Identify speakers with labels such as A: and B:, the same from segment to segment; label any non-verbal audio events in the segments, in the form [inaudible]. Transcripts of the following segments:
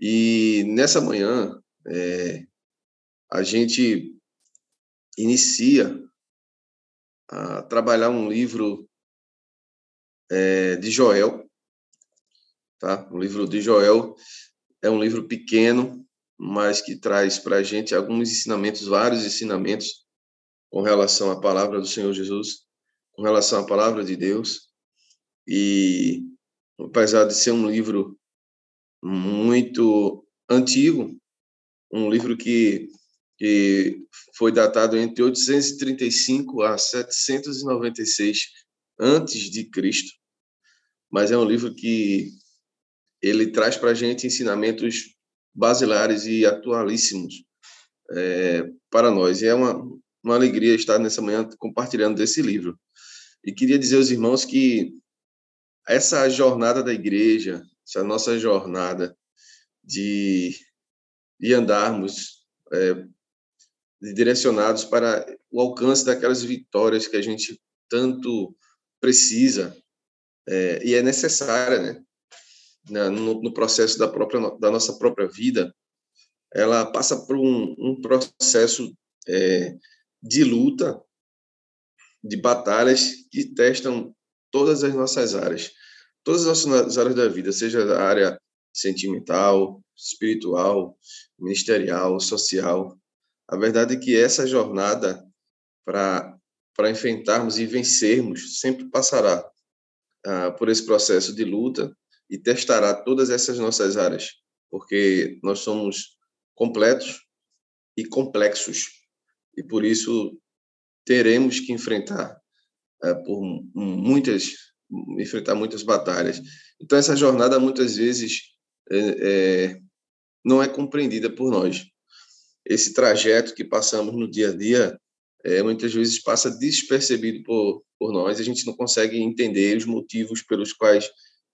A: E nessa manhã, é, a gente inicia a trabalhar um livro é, de Joel, tá? O livro de Joel é um livro pequeno, mas que traz para a gente alguns ensinamentos, vários ensinamentos com relação à palavra do Senhor Jesus, com relação à palavra de Deus. E apesar de ser um livro muito antigo, um livro que, que foi datado entre 835 a 796 antes de Cristo, mas é um livro que ele traz para a gente ensinamentos basilares e atualíssimos é, para nós. E é uma, uma alegria estar nessa manhã compartilhando desse livro. E queria dizer aos irmãos que essa jornada da igreja, essa nossa jornada de, de andarmos é, direcionados para o alcance daquelas vitórias que a gente tanto precisa é, e é necessária, né? No, no, processo da própria da nossa própria vida, ela passa por um, um processo é, de luta, de batalhas que testam todas as nossas áreas, todas as nossas áreas da vida, seja a área sentimental, espiritual, ministerial, social. A verdade é que essa jornada para para enfrentarmos e vencermos sempre passará ah, por esse processo de luta e testará todas essas nossas áreas, porque nós somos completos e complexos e por isso teremos que enfrentar é, por muitas enfrentar muitas batalhas. Então essa jornada muitas vezes é, é, não é compreendida por nós. Esse trajeto que passamos no dia a dia é, muitas vezes passa despercebido por, por nós. A gente não consegue entender os motivos pelos quais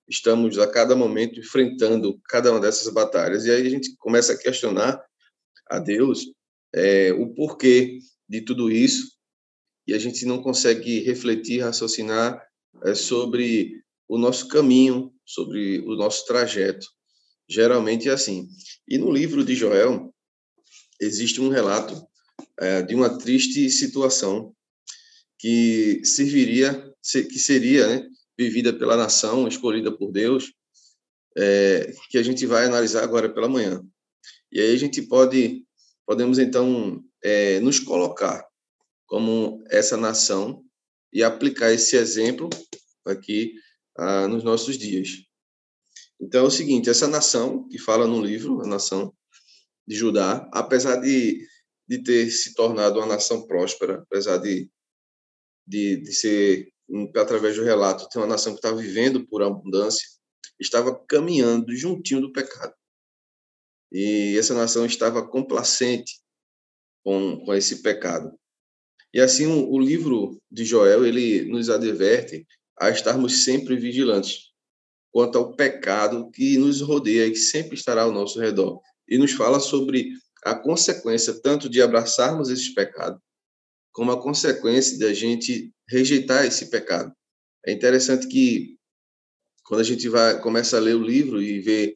A: estamos a cada momento enfrentando cada uma dessas batalhas. E aí a gente começa a questionar a Deus é, o porquê de tudo isso e a gente não consegue refletir, raciocinar é, sobre o nosso caminho, sobre o nosso trajeto. Geralmente é assim. E no livro de Joel existe um relato é, de uma triste situação que serviria, que seria né, vivida pela nação escolhida por Deus, é, que a gente vai analisar agora pela manhã. E aí a gente pode, podemos então é, nos colocar como essa nação e aplicar esse exemplo aqui ah, nos nossos dias. Então é o seguinte, essa nação que fala no livro, a nação de Judá, apesar de, de ter se tornado uma nação próspera, apesar de, de, de ser, através do relato, ter uma nação que estava vivendo por abundância, estava caminhando juntinho do pecado. E essa nação estava complacente com, com esse pecado. E assim, o, livro de Joel, ele nos adverte a estarmos sempre vigilantes quanto ao pecado que nos rodeia e que sempre estará ao nosso redor. E nos fala sobre a consequência tanto de abraçarmos esse pecado, como a consequência de a gente rejeitar esse pecado. É interessante que quando a gente vai começa a ler o livro e vê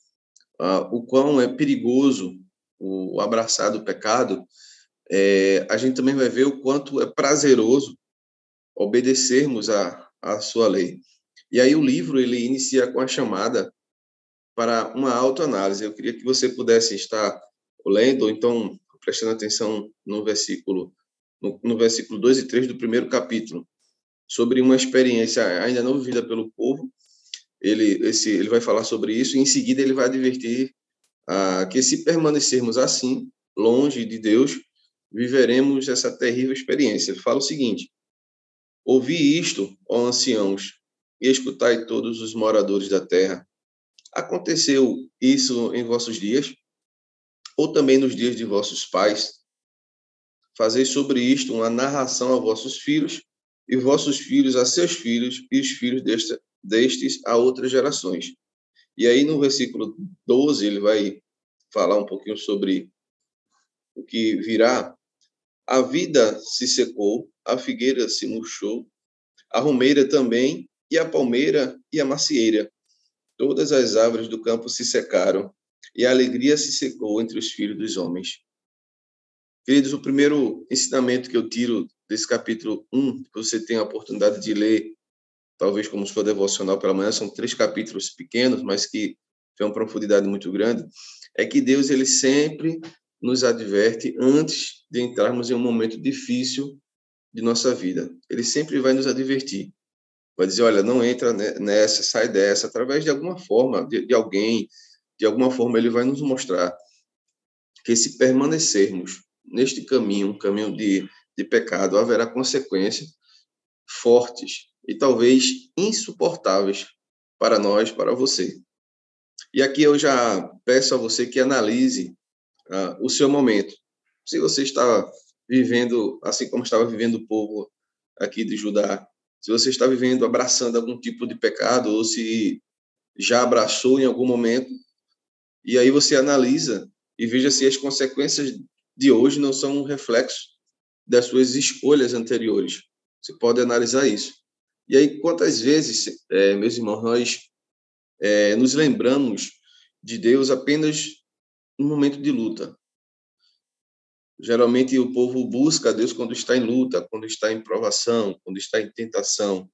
A: uh, o quão é perigoso o abraçar do pecado, é, a gente também vai ver o quanto é prazeroso obedecermos a, a sua lei. E aí o livro ele inicia com a chamada para uma autoanálise. Eu queria que você pudesse estar lendo, ou então prestando atenção no versículo no, no versículo 2 e 3 do primeiro capítulo, sobre uma experiência ainda não vivida pelo povo. Ele esse ele vai falar sobre isso e em seguida ele vai advertir ah, que se permanecermos assim, longe de Deus, viveremos essa terrível experiência. Fala o seguinte: Ouvi isto, ó anciãos, e escutai todos os moradores da terra. Aconteceu isso em vossos dias? Ou também nos dias de vossos pais? Fazei sobre isto uma narração a vossos filhos, e vossos filhos a seus filhos, e os filhos deste, destes a outras gerações. E aí no versículo 12 ele vai falar um pouquinho sobre o que virá, a vida se secou, a figueira se murchou, a romeira também, e a palmeira e a macieira. Todas as árvores do campo se secaram, e a alegria se secou entre os filhos dos homens. Queridos, o primeiro ensinamento que eu tiro desse capítulo 1, que você tem a oportunidade de ler, talvez como sua devocional pela manhã, são três capítulos pequenos, mas que têm uma profundidade muito grande, é que Deus ele sempre nos adverte antes de entrarmos em um momento difícil de nossa vida. Ele sempre vai nos advertir. Vai dizer, olha, não entra nessa, sai dessa, através de alguma forma, de, de alguém, de alguma forma ele vai nos mostrar que se permanecermos neste caminho, um caminho de, de pecado, haverá consequências fortes e talvez insuportáveis para nós, para você. E aqui eu já peço a você que analise uh, o seu momento. Se você está vivendo assim como estava vivendo o povo aqui de Judá, se você está vivendo abraçando algum tipo de pecado ou se já abraçou em algum momento, e aí você analisa e veja se as consequências de hoje não são um reflexo das suas escolhas anteriores. Você pode analisar isso. E aí, quantas vezes, é, meus irmãos, nós é, nos lembramos de Deus apenas no momento de luta. Geralmente o povo busca Deus quando está em luta, quando está em provação, quando está em tentação.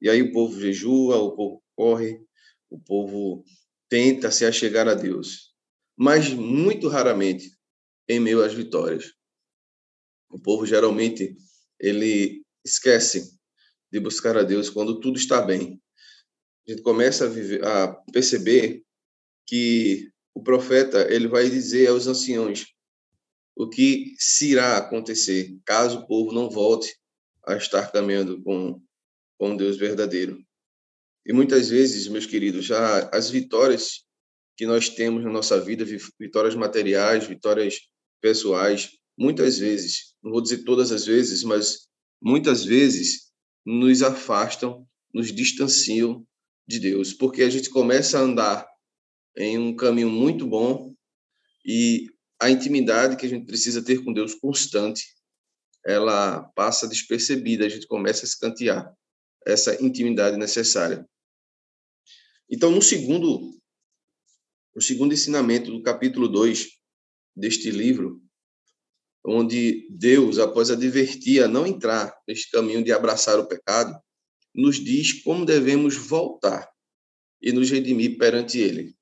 A: E aí o povo jejua, o povo corre, o povo tenta se achegar a Deus. Mas muito raramente em meio às vitórias. O povo geralmente ele esquece de buscar a Deus quando tudo está bem. A gente começa a, viver, a perceber que o profeta ele vai dizer aos anciões o que se irá acontecer caso o povo não volte a estar caminhando com com Deus verdadeiro. E muitas vezes, meus queridos, já as vitórias que nós temos na nossa vida, vitórias materiais, vitórias pessoais, muitas vezes, não vou dizer todas as vezes, mas muitas vezes nos afastam, nos distanciam de Deus, porque a gente começa a andar em um caminho muito bom e a intimidade que a gente precisa ter com Deus constante, ela passa despercebida, a gente começa a escantear essa intimidade necessária. Então, no segundo o segundo ensinamento do capítulo 2 deste livro, onde Deus, após advertir a não entrar neste caminho de abraçar o pecado, nos diz como devemos voltar e nos redimir perante Ele.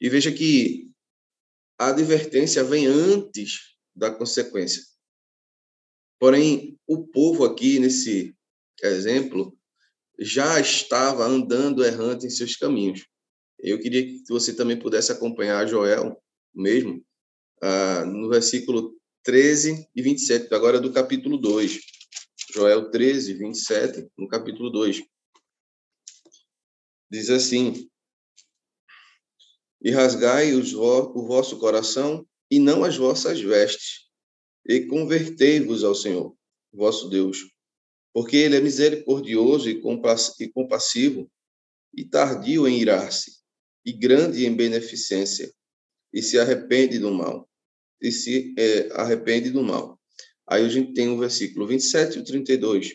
A: E veja que a advertência vem antes da consequência. Porém, o povo aqui, nesse exemplo, já estava andando errante em seus caminhos. Eu queria que você também pudesse acompanhar Joel mesmo, ah, no versículo 13 e 27, agora do capítulo 2. Joel 13, 27, no capítulo 2. Diz assim: e rasgai os o vosso coração e não as vossas vestes, e convertei-vos ao Senhor, vosso Deus, porque ele é misericordioso e compassivo, e tardio em irar-se, e grande em beneficência, e se arrepende do mal, e se é, arrepende do mal. Aí a gente tem o versículo 27 e 32.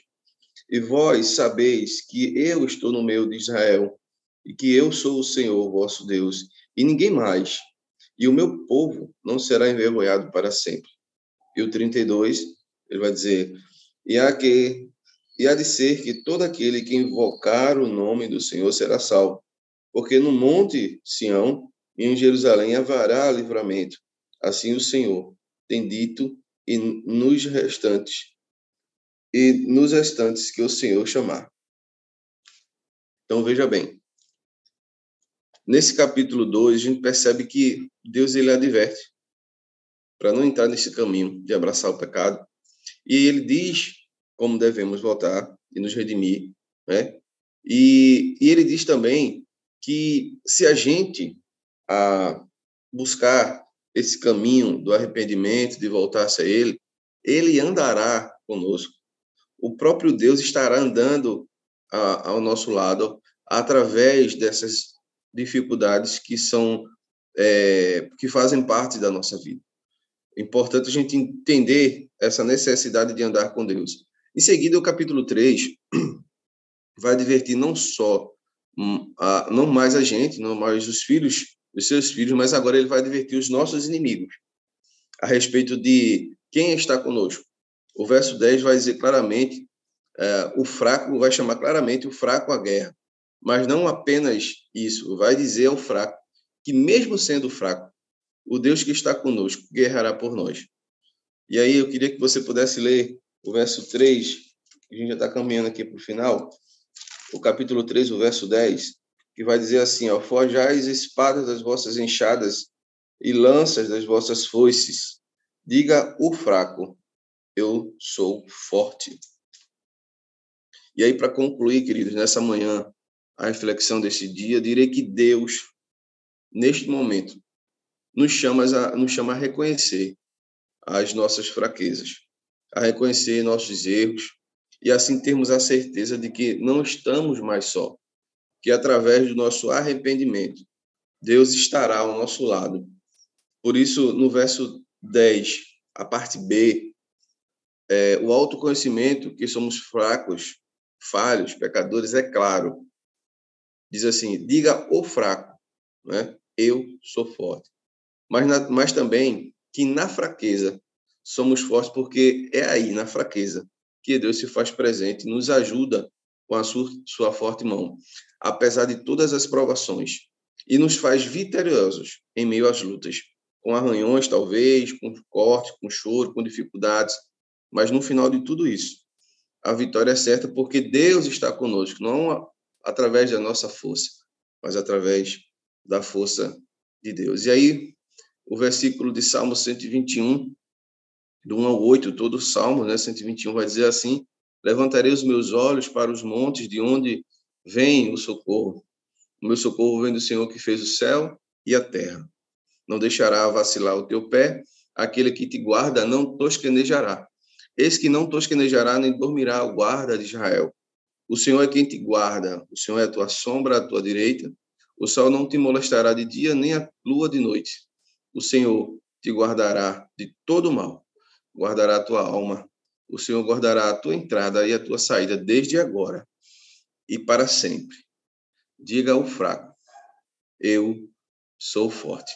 A: E vós sabeis que eu estou no meio de Israel, e que eu sou o Senhor vosso Deus, e ninguém mais. E o meu povo não será envergonhado para sempre. E o 32, ele vai dizer: E há que e há de ser que todo aquele que invocar o nome do Senhor será salvo. Porque no monte Sião e em Jerusalém haverá livramento. Assim o Senhor tem dito e nos restantes e nos restantes que o Senhor chamar. Então veja bem, Nesse capítulo 2, a gente percebe que Deus ele adverte para não entrar nesse caminho de abraçar o pecado. E ele diz como devemos voltar e nos redimir, né? E, e ele diz também que se a gente a buscar esse caminho do arrependimento, de voltar-se a ele, ele andará conosco. O próprio Deus estará andando a, ao nosso lado através dessas dificuldades que são é, que fazem parte da nossa vida. É importante a gente entender essa necessidade de andar com Deus. Em seguida, o capítulo 3 [clears throat] vai advertir não só hum, a, não mais a gente, não mais os filhos os seus filhos, mas agora ele vai advertir os nossos inimigos a respeito de quem está conosco. O verso 10 vai dizer claramente, é, o fraco, vai chamar claramente o fraco à guerra. Mas não apenas isso, vai dizer ao fraco que, mesmo sendo fraco, o Deus que está conosco guerrará por nós. E aí eu queria que você pudesse ler o verso 3, a gente já está caminhando aqui para o final, o capítulo 3, o verso 10, que vai dizer assim, ó, forjais espadas das vossas enxadas e lanças das vossas foices. Diga o fraco, eu sou forte. E aí, para concluir, queridos, nessa manhã, a reflexão desse dia, direi que Deus, neste momento, nos chama a, nos chama a reconhecer as nossas fraquezas, a reconhecer nossos erros e assim termos a certeza de que não estamos mais só, que através do nosso arrependimento, Deus estará ao nosso lado. Por isso, no verso 10, a parte B, é, o autoconhecimento que somos fracos, falhos, pecadores, é claro. Diz assim: diga o fraco, né? eu sou forte. Mas, na, mas também que na fraqueza somos fortes, porque é aí, na fraqueza, que Deus se faz presente, nos ajuda com a sua, sua forte mão, apesar de todas as provações, e nos faz vitoriosos em meio às lutas, com arranhões, talvez, com corte, com choro, com dificuldades, mas no final de tudo isso, a vitória é certa porque Deus está conosco, não através da nossa força, mas através da força de Deus. E aí, o versículo de Salmo 121, do 1 ao 8, todo o Salmo, né, 121, vai dizer assim: Levantarei os meus olhos para os montes, de onde vem o socorro. O meu socorro vem do Senhor que fez o céu e a terra. Não deixará vacilar o teu pé, aquele que te guarda não tosquenejará. Eis que não tosquenejará nem dormirá o guarda de Israel. O Senhor é quem te guarda, o Senhor é a tua sombra à tua direita. O sol não te molestará de dia, nem a lua de noite. O Senhor te guardará de todo mal, guardará a tua alma. O Senhor guardará a tua entrada e a tua saída desde agora e para sempre. Diga ao fraco: Eu sou forte.